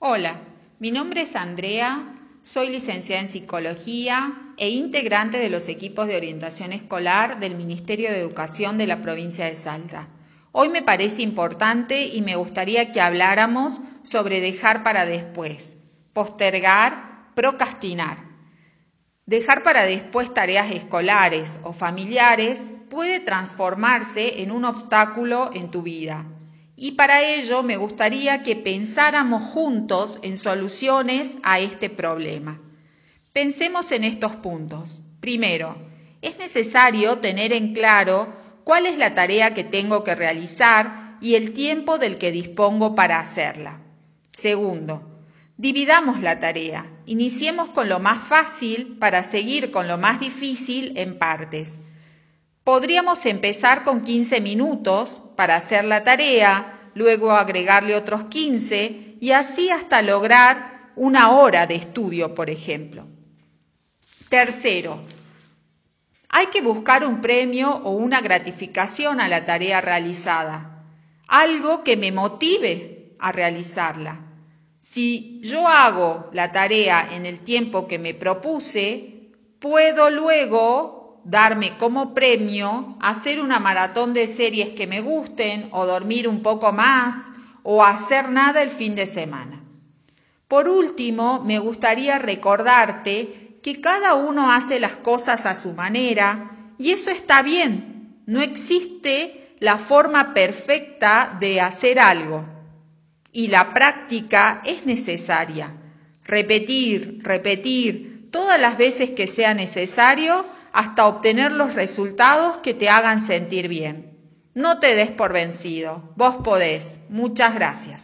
Hola, mi nombre es Andrea, soy licenciada en Psicología e integrante de los equipos de orientación escolar del Ministerio de Educación de la provincia de Salta. Hoy me parece importante y me gustaría que habláramos sobre dejar para después, postergar, procrastinar. Dejar para después tareas escolares o familiares puede transformarse en un obstáculo en tu vida y para ello me gustaría que pensáramos juntos en soluciones a este problema. Pensemos en estos puntos. Primero, es necesario tener en claro cuál es la tarea que tengo que realizar y el tiempo del que dispongo para hacerla. Segundo, dividamos la tarea. Iniciemos con lo más fácil para seguir con lo más difícil en partes. Podríamos empezar con 15 minutos para hacer la tarea, luego agregarle otros 15 y así hasta lograr una hora de estudio, por ejemplo. Tercero, hay que buscar un premio o una gratificación a la tarea realizada, algo que me motive a realizarla. Si yo hago la tarea en el tiempo que me propuse, puedo luego darme como premio hacer una maratón de series que me gusten o dormir un poco más o hacer nada el fin de semana. Por último, me gustaría recordarte que cada uno hace las cosas a su manera y eso está bien. No existe la forma perfecta de hacer algo y la práctica es necesaria. Repetir, repetir todas las veces que sea necesario hasta obtener los resultados que te hagan sentir bien. No te des por vencido, vos podés. Muchas gracias.